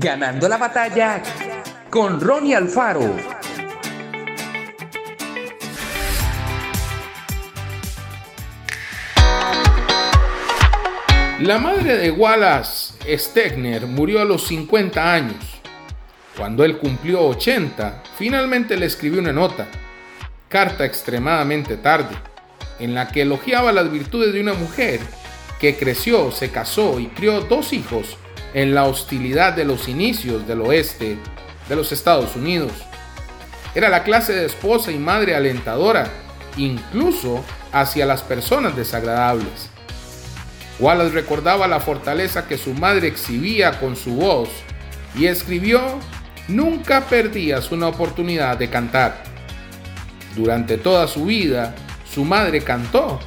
Ganando la batalla con Ronnie Alfaro. La madre de Wallace Stegner murió a los 50 años. Cuando él cumplió 80, finalmente le escribió una nota, carta extremadamente tarde, en la que elogiaba las virtudes de una mujer que creció, se casó y crió dos hijos en la hostilidad de los inicios del oeste de los Estados Unidos. Era la clase de esposa y madre alentadora, incluso hacia las personas desagradables. Wallace recordaba la fortaleza que su madre exhibía con su voz y escribió, nunca perdías una oportunidad de cantar. Durante toda su vida, su madre cantó,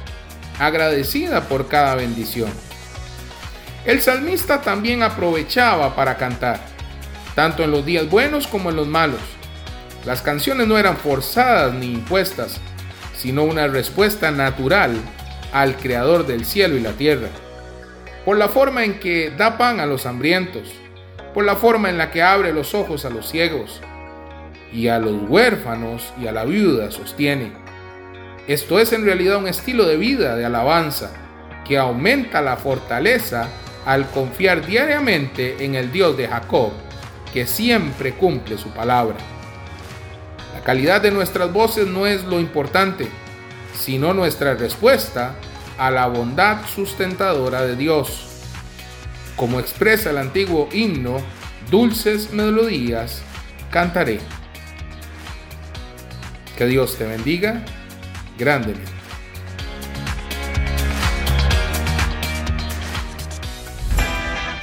agradecida por cada bendición. El salmista también aprovechaba para cantar, tanto en los días buenos como en los malos. Las canciones no eran forzadas ni impuestas, sino una respuesta natural al Creador del cielo y la tierra, por la forma en que da pan a los hambrientos, por la forma en la que abre los ojos a los ciegos, y a los huérfanos y a la viuda sostiene. Esto es en realidad un estilo de vida de alabanza que aumenta la fortaleza al confiar diariamente en el Dios de Jacob, que siempre cumple su palabra. La calidad de nuestras voces no es lo importante, sino nuestra respuesta a la bondad sustentadora de Dios. Como expresa el antiguo himno, dulces melodías cantaré. Que Dios te bendiga grandemente.